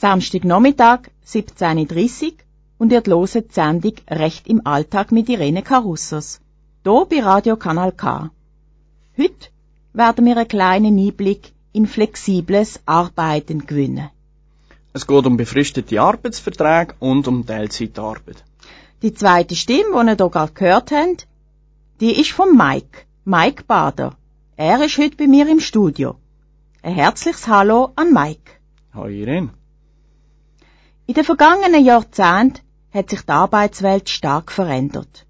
Samstagnachmittag, 17.30 Uhr und ihr hört die Sendung Recht im Alltag mit Irene Carussos. Hier bei Radio Kanal K. Heute werden wir einen kleinen Einblick in flexibles Arbeiten gewinnen. Es geht um befristete Arbeitsverträge und um Teilzeitarbeit. Die zweite Stimme, die ihr hier gerade gehört habt, die ist von Mike, Mike Bader. Er ist heute bei mir im Studio. Ein herzliches Hallo an Mike. Hallo Irene. In den vergangenen Jahrzehnten hat sich die Arbeitswelt stark verändert.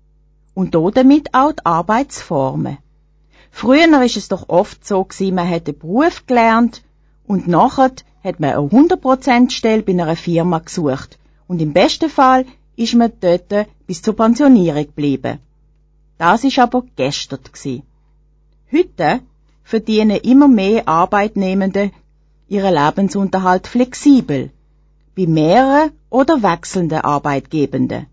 Und damit auch die Arbeitsformen. Früher war es doch oft so man hat einen Beruf gelernt und nachher hat man eine 100% Stelle bei einer Firma gesucht. Und im besten Fall ist man dort bis zur Pensionierung geblieben. Das ist aber gestern gewesen. Heute verdienen immer mehr Arbeitnehmende ihren Lebensunterhalt flexibel bei mehreren oder wechselnden Arbeitgebenden.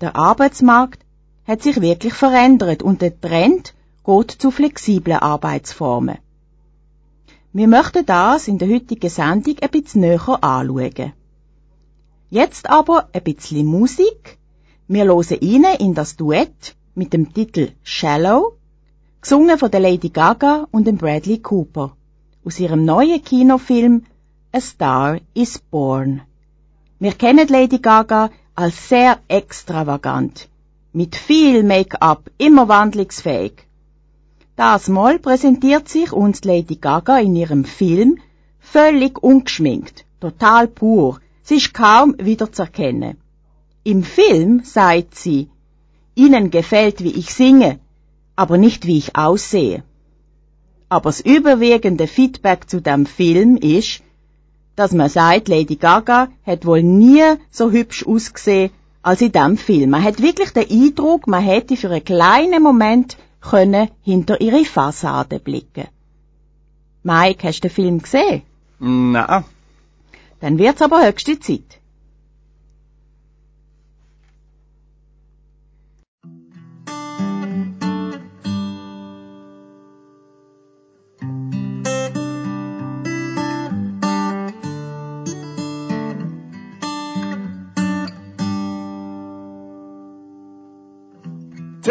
Der Arbeitsmarkt hat sich wirklich verändert und der Trend geht zu flexiblen Arbeitsformen. Wir möchten das in der heutigen Sendung ein bisschen näher anschauen. Jetzt aber ein bisschen Musik. Wir hören rein in das Duett mit dem Titel Shallow, gesungen von der Lady Gaga und dem Bradley Cooper, aus ihrem neuen Kinofilm A Star is Born. Wir kennen Lady Gaga als sehr extravagant, mit viel Make-up, immer wandlungsfähig. Das Mal präsentiert sich uns Lady Gaga in ihrem Film völlig ungeschminkt, total pur. Sie ist kaum wiederzuerkennen. Im Film sagt sie, Ihnen gefällt, wie ich singe, aber nicht wie ich aussehe. Aber das überwiegende Feedback zu dem Film ist, dass man sagt, Lady Gaga hat wohl nie so hübsch ausgesehen als in dem Film. Man hat wirklich den Eindruck, man hätte für einen kleinen Moment können hinter ihre Fassade blicken. Mike, hast du den Film gesehen? Nein. Dann wird's aber höchste Zeit.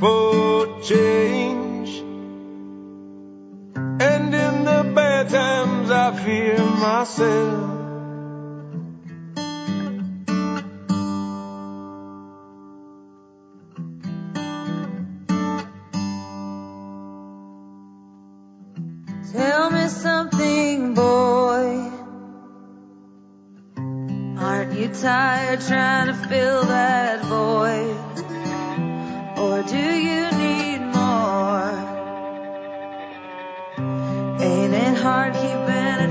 for change. And in the bad times I fear myself. Tell me something, boy. Aren't you tired trying to fill that void?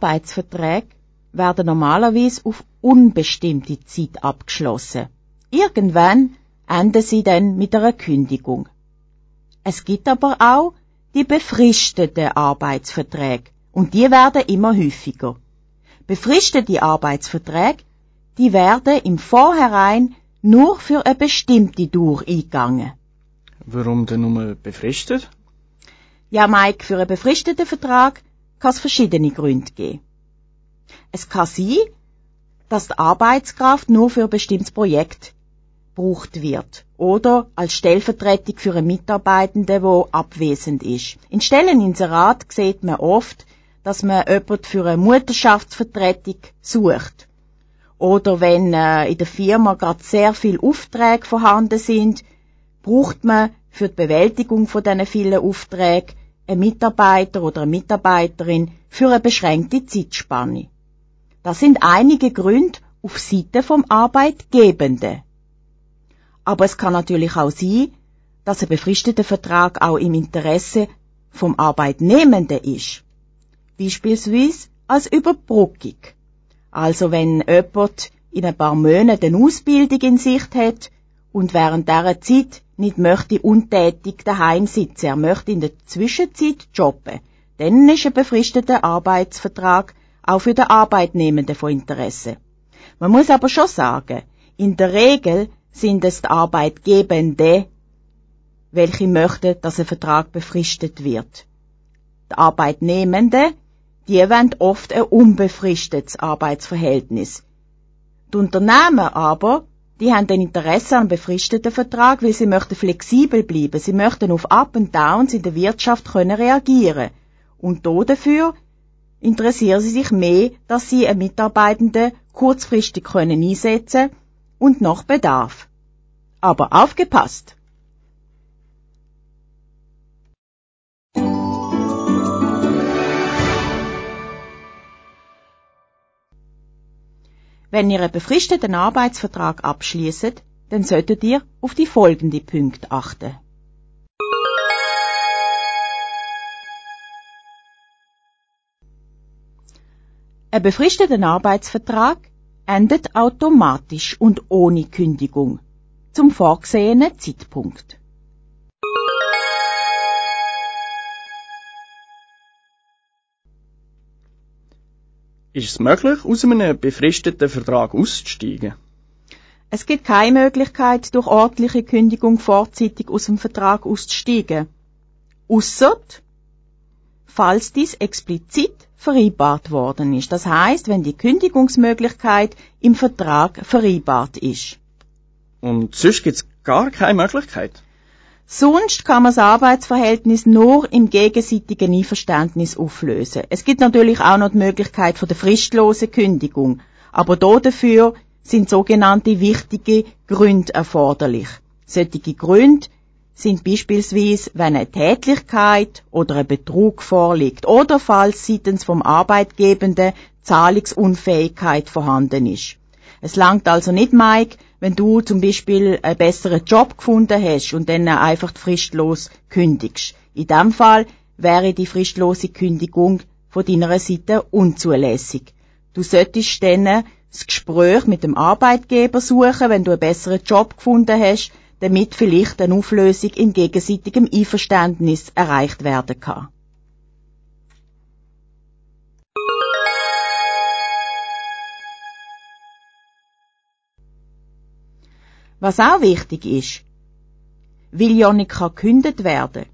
Arbeitsverträge werden normalerweise auf unbestimmte Zeit abgeschlossen. Irgendwann enden sie dann mit einer Kündigung. Es gibt aber auch die befristeten Arbeitsverträge und die werden immer häufiger. Befristete Arbeitsverträge, die werden im Vorhinein nur für eine bestimmte Dauer eingegangen. Warum denn nur befristet? Ja, Mike, für einen befristeten Vertrag kann es verschiedene Gründe geben. Es kann sein, dass die Arbeitskraft nur für ein bestimmtes Projekt gebraucht wird oder als Stellvertretung für einen Mitarbeitenden, der abwesend ist. In Stelleninserat sieht man oft, dass man jemanden für eine Mutterschaftsvertretung sucht. Oder wenn äh, in der Firma gerade sehr viele Aufträge vorhanden sind, braucht man für die Bewältigung von diesen vielen Aufträgen einen Mitarbeiter oder eine Mitarbeiterin für eine beschränkte Zeitspanne. Das sind einige Gründe auf Seite vom Arbeitgebenden. Aber es kann natürlich auch sein, dass ein befristeter Vertrag auch im Interesse vom Arbeitnehmenden ist. Beispielsweise als Überbrückung. Also wenn jemand in ein paar Monaten eine Ausbildung in Sicht hat und während dieser Zeit nicht möchte untätig daheim sitzen, er möchte in der Zwischenzeit jobben, dann ist ein befristeter Arbeitsvertrag auch für den Arbeitnehmenden von Interesse. Man muss aber schon sagen, in der Regel sind es die Arbeitgebende, welche möchten, dass ein Vertrag befristet wird. Die Arbeitnehmenden, die wollen oft ein unbefristetes Arbeitsverhältnis. Die Unternehmen aber, die haben ein Interesse an befristeten Vertrag, weil sie möchten flexibel bleiben, sie möchten auf Up and Downs in der Wirtschaft können reagieren. Und dafür interessieren sie sich mehr, dass sie einen Mitarbeitenden kurzfristig können einsetzen und nach Bedarf. Aber aufgepasst! Wenn ihr einen befristeten Arbeitsvertrag abschließt, dann solltet ihr auf die folgenden Punkte achten. Ein befristeter Arbeitsvertrag endet automatisch und ohne Kündigung zum vorgesehenen Zeitpunkt. Ist es möglich, aus einem befristeten Vertrag auszusteigen? Es gibt keine Möglichkeit, durch ordentliche Kündigung vorzeitig aus dem Vertrag auszusteigen. Ausser, falls dies explizit vereinbart worden ist. Das heißt, wenn die Kündigungsmöglichkeit im Vertrag vereinbart ist. Und sonst gibt's gar keine Möglichkeit. Sonst kann man das Arbeitsverhältnis nur im gegenseitigen Einverständnis auflösen. Es gibt natürlich auch noch die Möglichkeit von der fristlosen Kündigung, aber dafür sind sogenannte wichtige Gründe erforderlich. Solche Gründe sind beispielsweise, wenn eine Tätlichkeit oder ein Betrug vorliegt oder falls seitens vom Arbeitgebenden Zahlungsunfähigkeit vorhanden ist. Es langt also nicht, Mike, wenn du zum Beispiel einen besseren Job gefunden hast und dann einfach fristlos kündigst. In dem Fall wäre die fristlose Kündigung von deiner Seite unzulässig. Du solltest dann das Gespräch mit dem Arbeitgeber suchen, wenn du einen besseren Job gefunden hast, damit vielleicht eine Auflösung in gegenseitigem Einverständnis erreicht werden kann. Was auch wichtig ist, weil ja nicht gekündigt werden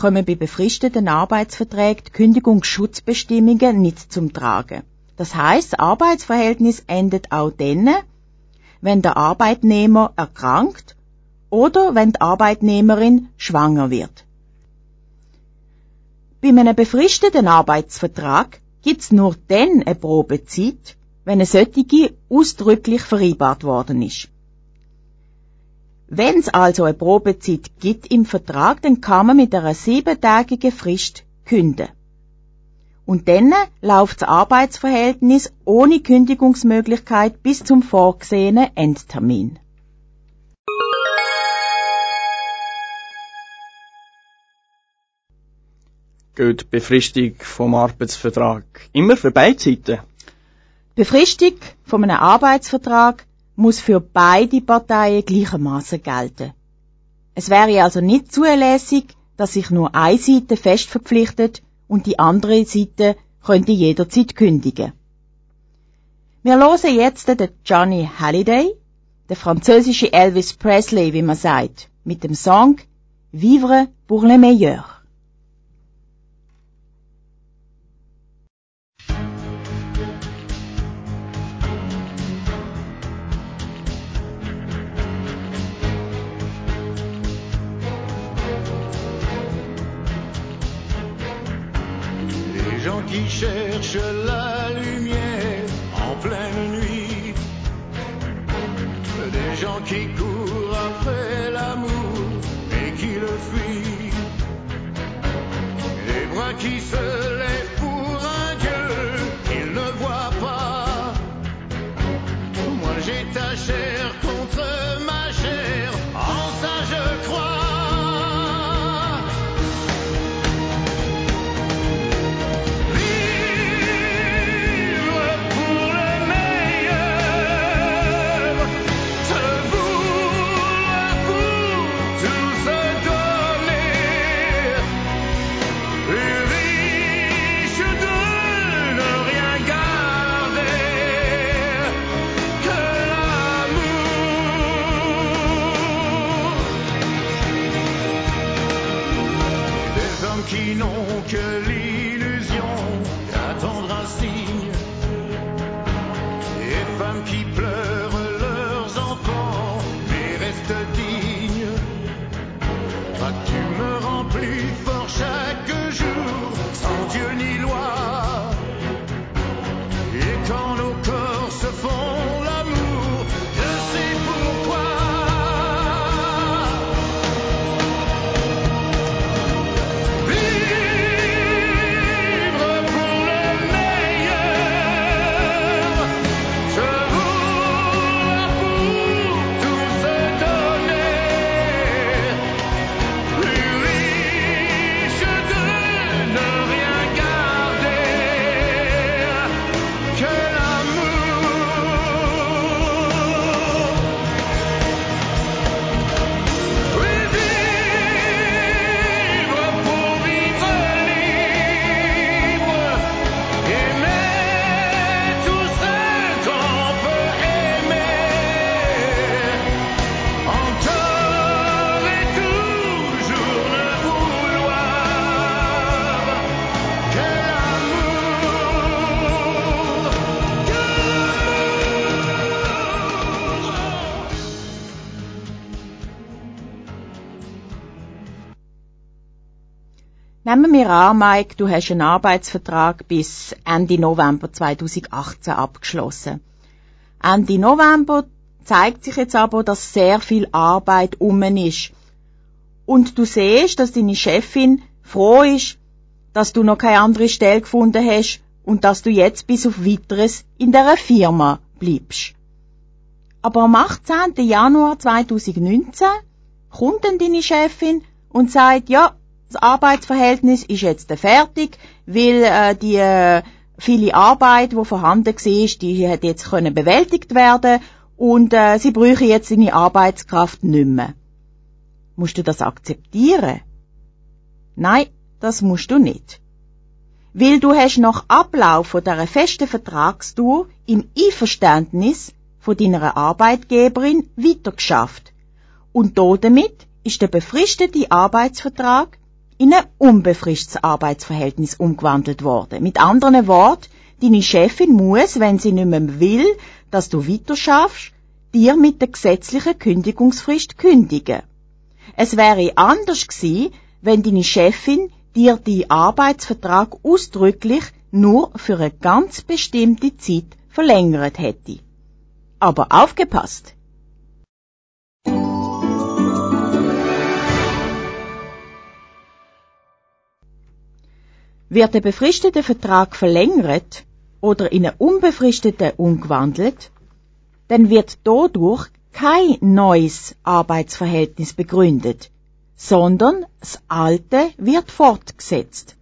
kommen bei befristeten Arbeitsverträgen die Kündigungsschutzbestimmungen nicht zum Tragen. Das heißt, das Arbeitsverhältnis endet auch dann, wenn der Arbeitnehmer erkrankt oder wenn die Arbeitnehmerin schwanger wird. Bei einem befristeten Arbeitsvertrag gibt's nur dann eine Probezeit, wenn eine solche ausdrücklich vereinbart worden ist. Wenn es also eine Probezeit gibt im Vertrag, dann kann man mit einer siebentägigen Frist kündigen. Und dann läuft das Arbeitsverhältnis ohne Kündigungsmöglichkeit bis zum vorgesehenen Endtermin. Die Befristung vom Arbeitsvertrag immer für beide Seiten? Befristung von einem Arbeitsvertrag muss für beide Parteien gleichermaßen gelten. Es wäre also nicht zulässig, dass sich nur eine Seite fest verpflichtet und die andere Seite könnte jederzeit kündigen. Wir hören jetzt den Johnny Halliday, der französische Elvis Presley, wie man sagt, mit dem Song Vivre pour le meilleur. Nehmen wir an, Mike, du hast einen Arbeitsvertrag bis Ende November 2018 abgeschlossen. Ende November zeigt sich jetzt aber, dass sehr viel Arbeit um ist. Und du siehst, dass deine Chefin froh ist, dass du noch keine andere Stelle gefunden hast und dass du jetzt bis auf weiteres in der Firma bleibst. Aber am 18. Januar 2019 kommt dann deine Chefin und sagt, ja, das Arbeitsverhältnis ist jetzt fertig, weil äh, die äh, viele Arbeit, die vorhanden war, die hat jetzt können bewältigt werden und äh, sie bräuchten jetzt deine Arbeitskraft nicht mehr. Musst du das akzeptieren? Nein, das musst du nicht. Weil du hast nach Ablauf von dieser festen Vertragstour im Einverständnis von deiner Arbeitgeberin weitergeschafft. Und damit ist der befristete Arbeitsvertrag in ein unbefristetes Arbeitsverhältnis umgewandelt worden. Mit anderen Worten, deine Chefin muss, wenn sie nicht mehr will, dass du weiter schaffst, dir mit der gesetzlichen Kündigungsfrist kündigen. Es wäre anders gewesen, wenn deine Chefin dir die Arbeitsvertrag ausdrücklich nur für eine ganz bestimmte Zeit verlängert hätte. Aber aufgepasst! Wird der befristete Vertrag verlängert oder in einen unbefristeten umgewandelt, dann wird dadurch kein neues Arbeitsverhältnis begründet, sondern das alte wird fortgesetzt.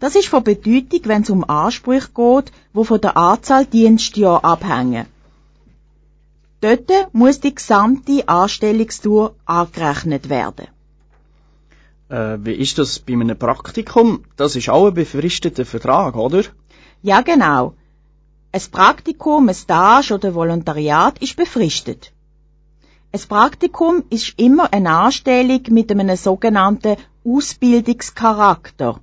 Das ist von Bedeutung, wenn es um Ansprüche geht, wo von der Anzahl Dienstjahre abhängen. Dort muss die gesamte Anstellungstour angerechnet werden. Äh, wie ist das bei einem Praktikum? Das ist auch ein befristeter Vertrag, oder? Ja, genau. Ein Praktikum, ein Stage oder Volontariat ist befristet. Ein Praktikum ist immer eine Anstellung mit einem sogenannten Ausbildungscharakter.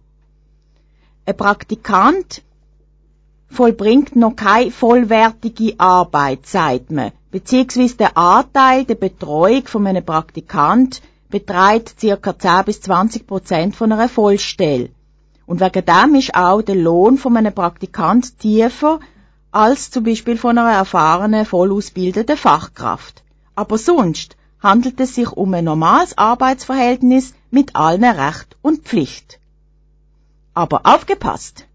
Ein Praktikant vollbringt noch keine vollwertige Arbeit, sagt man, beziehungsweise der Anteil der Betreuung von einem Praktikant beträgt ca. 10 bis 20 Prozent von einer Vollstelle. Und wegen dem ist auch der Lohn von einem Praktikant tiefer als zum Beispiel von einer erfahrenen, vollausbildeten Fachkraft. Aber sonst handelt es sich um ein normales Arbeitsverhältnis mit allen Recht und Pflicht. Aber aufgepasst!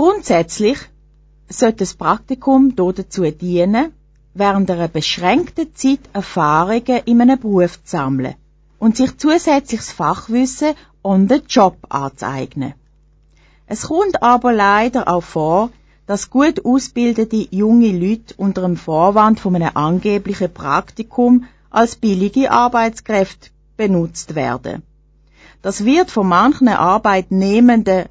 Grundsätzlich sollte das Praktikum dazu dienen, während einer beschränkten Zeit Erfahrungen in einem Beruf zu sammeln und sich zusätzliches Fachwissen on the Job anzueignen. Es kommt aber leider auch vor, dass gut ausgebildete junge Leute unter dem Vorwand von einem angeblichen Praktikum als billige Arbeitskräfte benutzt werden. Das wird von manchen Arbeitnehmenden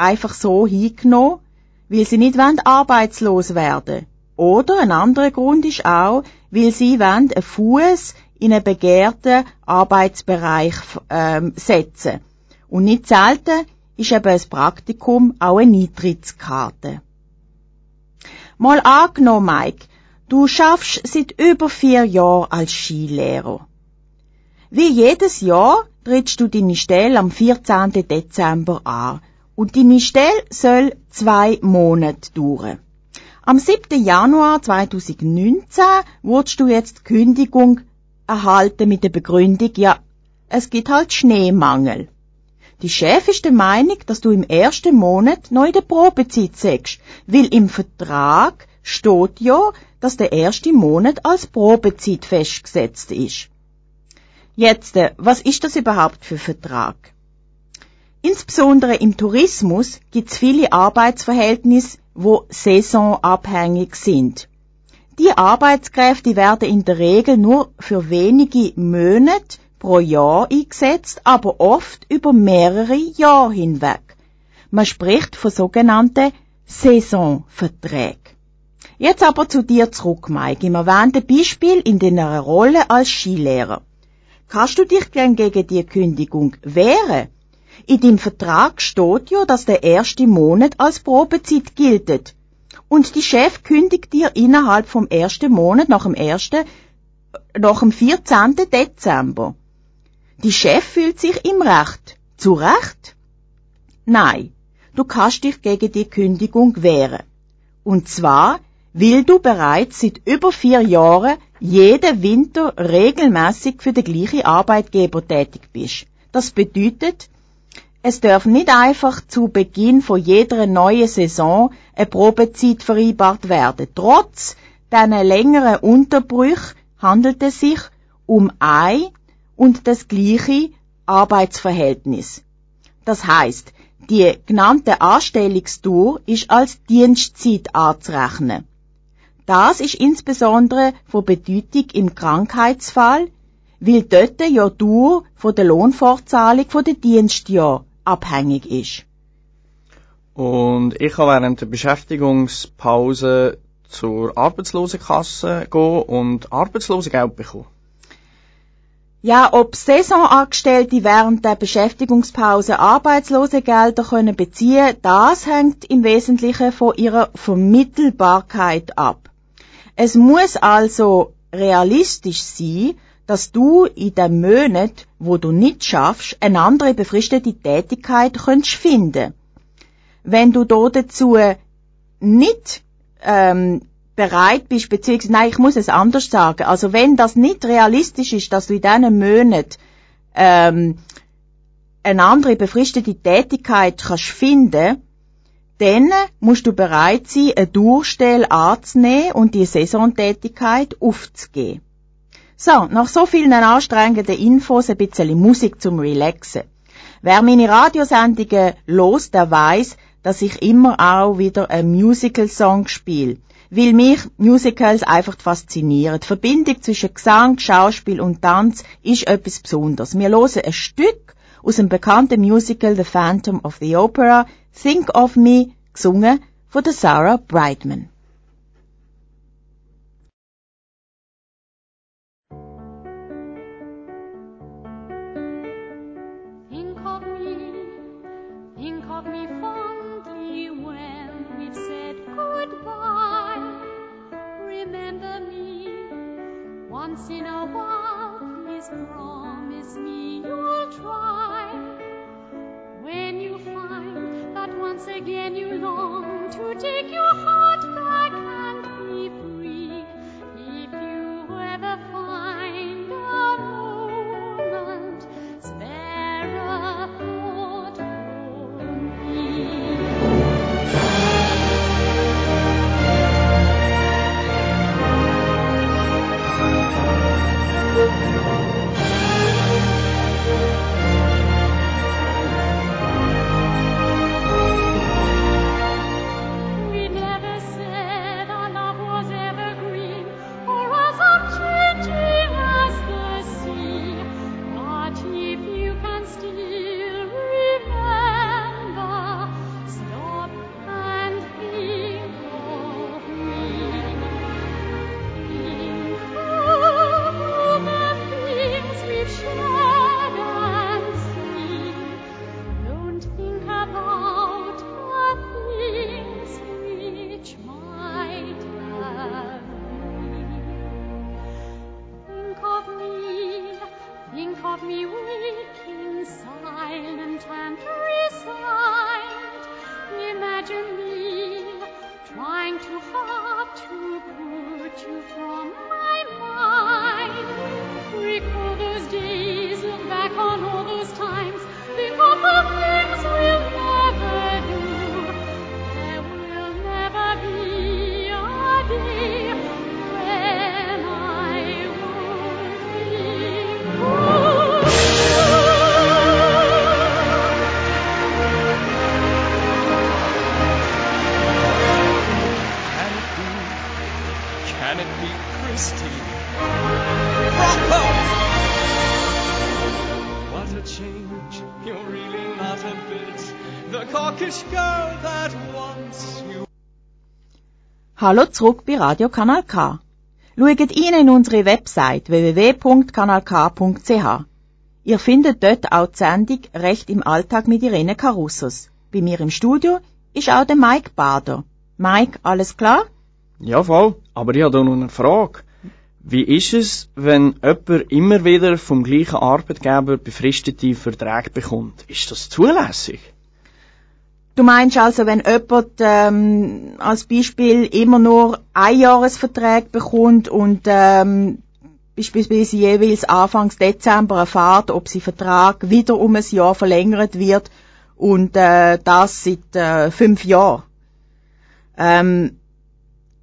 einfach so hingenommen, weil sie nicht wollen arbeitslos werden. Oder ein anderer Grund ist auch, weil sie wollen einen Fuß in einen begehrten Arbeitsbereich ähm, setzen. Und nicht selten ist eben ein Praktikum auch eine Eintrittskarte. Mal angenommen, Mike, du schaffst seit über vier Jahren als Skilehrer. Wie jedes Jahr trittst du deine Stelle am 14. Dezember an und deine Stelle soll zwei Monate dauern. Am 7. Januar 2019 wurdest du jetzt die Kündigung erhalten mit der Begründung, ja, es gibt halt Schneemangel. Die Chef ist der Meinung, dass du im ersten Monat noch in der Probezeit sagst, weil im Vertrag steht ja, dass der erste Monat als Probezeit festgesetzt ist. Jetzt, äh, was ist das überhaupt für Vertrag? Insbesondere im Tourismus gibt es viele Arbeitsverhältnisse, wo saisonabhängig sind. Die Arbeitskräfte werden in der Regel nur für wenige Monate pro Jahr eingesetzt, aber oft über mehrere Jahre hinweg. Man spricht von sogenannten Saisonverträgen. Jetzt aber zu dir zurück, Mike, im erwähnten Beispiel in deiner Rolle als Skilehrer. Kannst du dich denn gegen die Kündigung wehren? In deinem Vertrag steht ja, dass der erste Monat als Probezeit gilt. Und die Chef kündigt dir innerhalb vom ersten Monat nach dem ersten, nach dem 14. Dezember. Die Chef fühlt sich im Recht. Zu Recht? Nein, du kannst dich gegen die Kündigung wehren. Und zwar, weil du bereits seit über vier Jahren jeden Winter regelmäßig für den gleichen Arbeitgeber tätig bist. Das bedeutet, es darf nicht einfach zu Beginn von jeder neuen Saison eine Probezeit vereinbart werden. Trotz diesen längeren Unterbrüchen handelt es sich um ein und das gleiche Arbeitsverhältnis. Das heißt, die genannte Anstellungstour ist als Dienstzeit anzurechnen. Das ist insbesondere von Bedeutung im Krankheitsfall, weil dort ja Dauer von der Lohnfortzahlung von den Dienstjahren abhängig ist. Und ich kann während der Beschäftigungspause zur Arbeitslosenkasse gehen und Arbeitslosengeld bekommen. Ja, ob Saisonangestellte während der Beschäftigungspause Arbeitslosengelder können beziehen, das hängt im Wesentlichen von ihrer Vermittelbarkeit ab. Es muss also realistisch sein, dass du in dem Monat, wo du nicht schaffst, eine andere befristete Tätigkeit könntest finden. Wenn du da dazu nicht ähm, bereit bist, beziehungsweise, nein, ich muss es anders sagen, also wenn das nicht realistisch ist, dass du in diesen Monaten ähm, eine andere befristete Tätigkeit kannst finden, dann musst du bereit sein, eine Durchstelle anzunehmen und die Saisontätigkeit aufzugeben. So, nach so vielen anstrengenden Infos ein bisschen Musik zum Relaxen. Wer meine Radiosendungen lost, der weiß, dass ich immer auch wieder einen Musical-Song spiele. Weil mich Musicals einfach faszinieren. Die Verbindung zwischen Gesang, Schauspiel und Tanz ist etwas Besonderes. Wir hören ein Stück aus dem bekannten Musical The Phantom of the Opera, Think of Me, gesungen von Sarah Brightman. In a while, please promise me you'll try. When you find that once again you long to take your heart should you. Change! You're really not a bit the cockish girl that once you Hallo zurück bei Radio Kanal K. Schaut rein in unsere Website www.kanalk.ch. Ihr findet dort auch die Sendung Recht im Alltag mit Irene Carussos. Bei mir im Studio ist auch der Mike Bader. Mike, alles klar? Ja, voll. Aber ich habe da noch eine Frage. Wie ist es, wenn jemand immer wieder vom gleichen Arbeitgeber befristete Verträge bekommt? Ist das zulässig? Du meinst also, wenn jemand ähm, als Beispiel immer nur Einjahresverträge bekommt und ähm, beispielsweise jeweils Anfangs Dezember erfahrt, ob sein Vertrag wieder um ein Jahr verlängert wird und äh, das seit äh, fünf Jahren. Ähm,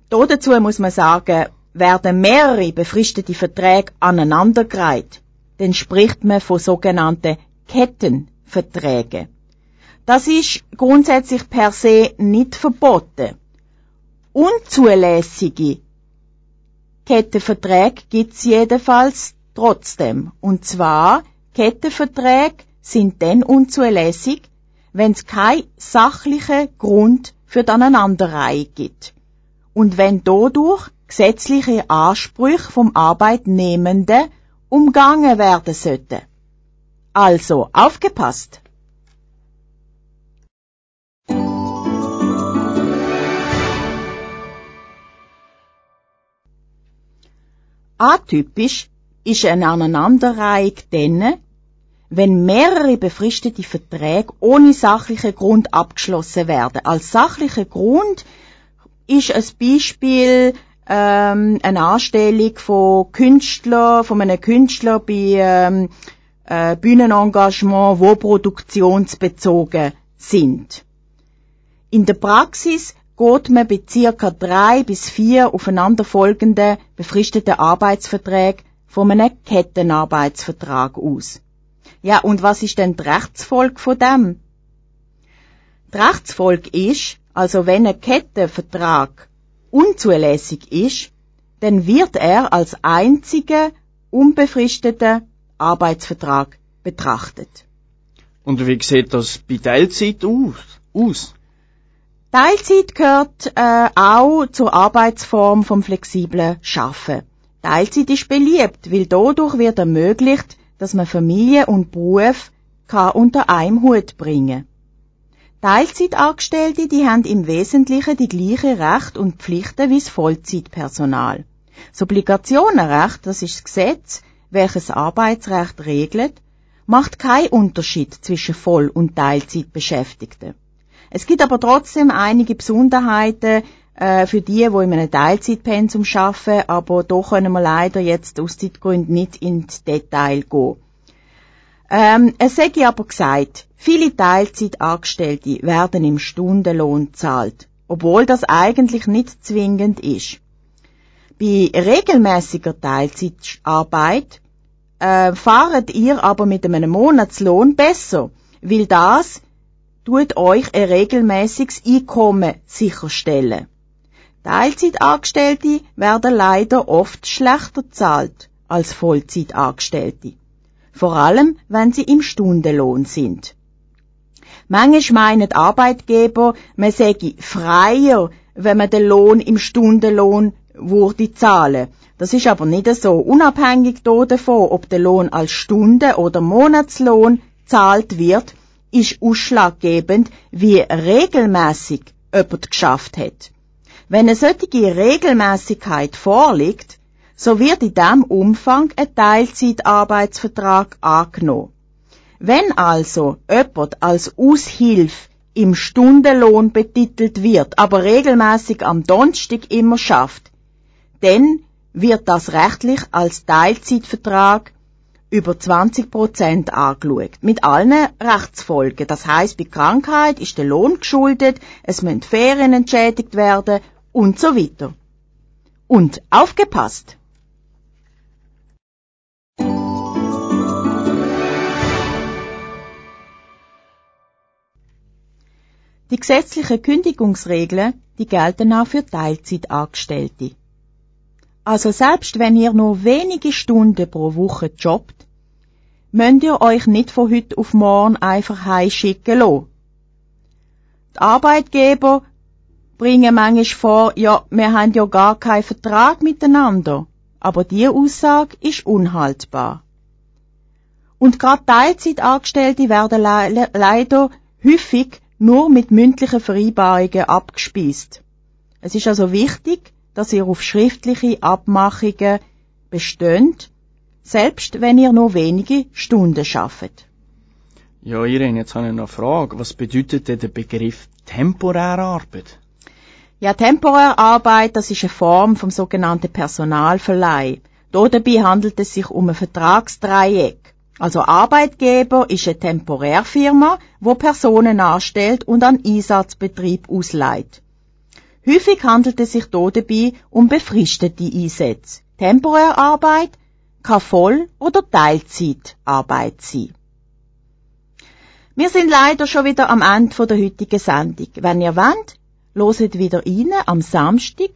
da dazu muss man sagen, werden mehrere befristete Verträge aneinandergereiht, dann spricht man von sogenannten Kettenverträgen. Das ist grundsätzlich per se nicht verboten. Unzulässige Kettenverträge gibt's jedenfalls trotzdem. Und zwar, Kettenverträge sind dann unzulässig, wenn es keinen sachlichen Grund für die Aneinanderreihung gibt. Und wenn dadurch gesetzliche Ansprüche vom Arbeitnehmenden umgangen werden sollten. Also, aufgepasst! Atypisch ist eine Aneinanderreihung dann, wenn mehrere befristete Verträge ohne sachlichen Grund abgeschlossen werden. Als sachlicher Grund ist ein Beispiel ähm, eine Anstellung von Künstler, von einem Künstler bei ähm, äh, Bühnenengagement, wo produktionsbezogen sind. In der Praxis geht man bei circa drei bis vier aufeinanderfolgenden befristeten Arbeitsverträgen von einem Kettenarbeitsvertrag aus. Ja, und was ist denn die Rechtsfolge von dem? Die Rechtsfolge ist, also wenn ein Kettenvertrag unzulässig ist, dann wird er als einziger unbefristeter Arbeitsvertrag betrachtet. Und wie sieht das bei Teilzeit aus? Teilzeit gehört äh, auch zur Arbeitsform vom flexiblen Schaffen. Teilzeit ist beliebt, weil dadurch wird ermöglicht, dass man Familie und Beruf kann unter einem Hut bringen. Teilzeitangestellte, die haben im Wesentlichen die gleichen Rechte und Pflichten wie das Vollzeitpersonal. Das Obligationenrecht, das ist das Gesetz, welches Arbeitsrecht regelt, macht keinen Unterschied zwischen Voll- und Teilzeitbeschäftigten. Es gibt aber trotzdem einige Besonderheiten äh, für die, wo in einem Teilzeitpensum arbeiten, aber da können wir leider jetzt aus Zeitgründen nicht ins Detail gehen. Ähm, es ich aber gesagt, viele Teilzeitangestellte werden im Stundenlohn zahlt, obwohl das eigentlich nicht zwingend ist. Bei regelmäßiger Teilzeitarbeit äh, fahret ihr aber mit einem Monatslohn besser, weil das tut euch ein regelmäßiges Einkommen sicherstellen. Teilzeitangestellte werden leider oft schlechter zahlt als Vollzeitangestellte. Vor allem, wenn sie im Stundenlohn sind. Manchmal meinen Arbeitgeber, man sei freier, wenn man den Lohn im Stundenlohn würde zahlen. Das ist aber nicht so. Unabhängig davon, ob der Lohn als Stunde- oder Monatslohn zahlt wird, ist ausschlaggebend, wie regelmäßig jemand geschafft hat. Wenn eine solche Regelmäßigkeit vorliegt, so wird in diesem Umfang ein Teilzeitarbeitsvertrag angenommen. Wenn also jemand als Aushilfe im Stundenlohn betitelt wird, aber regelmäßig am Donnerstag immer schafft, dann wird das rechtlich als Teilzeitvertrag über 20 Prozent angeschaut. Mit allen Rechtsfolgen. Das heißt, bei Krankheit ist der Lohn geschuldet, es müssen Ferien entschädigt werden und so weiter. Und aufgepasst! Die gesetzlichen Kündigungsregeln, die gelten auch für Teilzeitangestellte. Also selbst wenn ihr nur wenige Stunden pro Woche jobbt, müsst ihr euch nicht von heute auf morgen einfach heimschicken lassen. Die Arbeitgeber bringen manchmal vor, ja, wir haben ja gar keinen Vertrag miteinander. Aber die Aussage ist unhaltbar. Und gerade Teilzeitangestellte werden le leider häufig nur mit mündlichen Vereinbarungen abgespeist. Es ist also wichtig, dass ihr auf schriftliche Abmachungen bestönt, selbst wenn ihr nur wenige Stunden schafft. Ja, Irene, jetzt habe ich noch eine Frage. Was bedeutet denn der Begriff temporäre Arbeit? Ja, temporäre Arbeit, das ist eine Form vom sogenannten Personalverleih. Dabei handelt es sich um ein Vertragsdreieck. Also Arbeitgeber ist eine Temporärfirma, wo Personen anstellt und an Einsatzbetrieb ausleiht. Häufig handelt es sich dabei um befristete Einsätze. Temporärarbeit kann Voll- oder Teilzeitarbeit sein. Wir sind leider schon wieder am Ende der heutigen Sendung. Wenn ihr wollt, loset wieder rein am Samstag,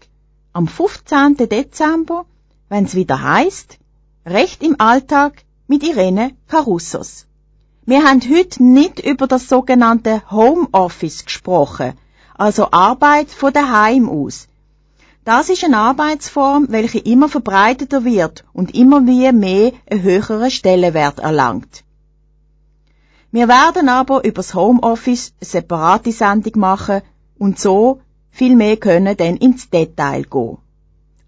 am 15. Dezember, wenn es wieder heißt, Recht im Alltag mit Irene Carussos. Wir haben heute nicht über das sogenannte Homeoffice gesprochen, also Arbeit von daheim aus. Das ist eine Arbeitsform, welche immer verbreiteter wird und immer wie mehr einen höheren Stellenwert erlangt. Wir werden aber übers Homeoffice eine separate Sendung machen und so viel mehr können dann ins Detail gehen.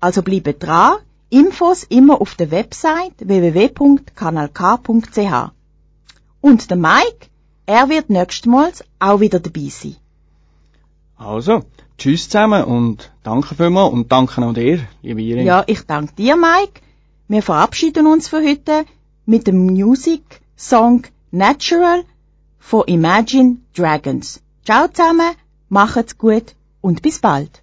Also bleibe dran, Infos immer auf der Website www.kanalk.ch. Und der Mike, er wird nächstmals auch wieder dabei sein. Also, tschüss zusammen und danke vielmals und danke auch dir, liebe Irene. Ja, ich danke dir, Mike. Wir verabschieden uns für heute mit dem Music Song Natural von Imagine Dragons. Ciao zusammen, macht's gut und bis bald.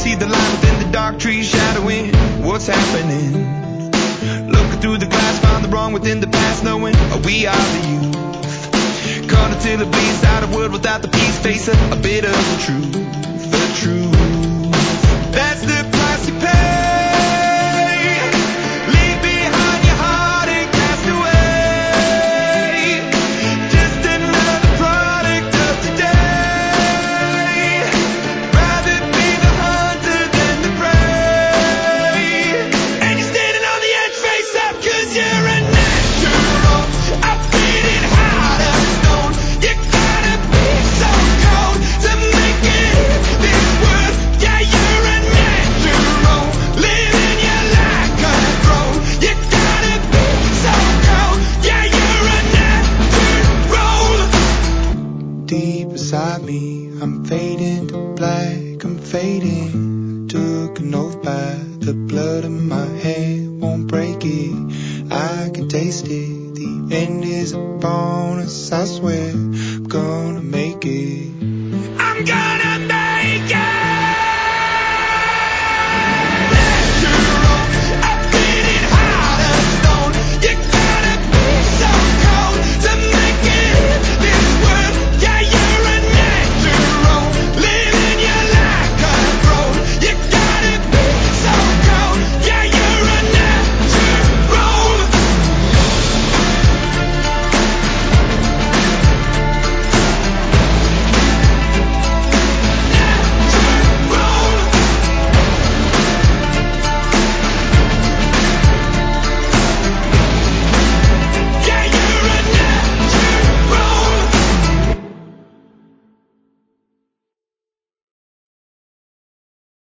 See the light within the dark trees shadowing what's happening? Looking through the glass, found the wrong within the past, knowing we are the youth. Caught until it bleeds out of world without the peace, face a, a bit of the truth. Fading. Took an oath by the blood in my hand, won't break it. I can taste it. The end is upon us, I swear. I'm gonna.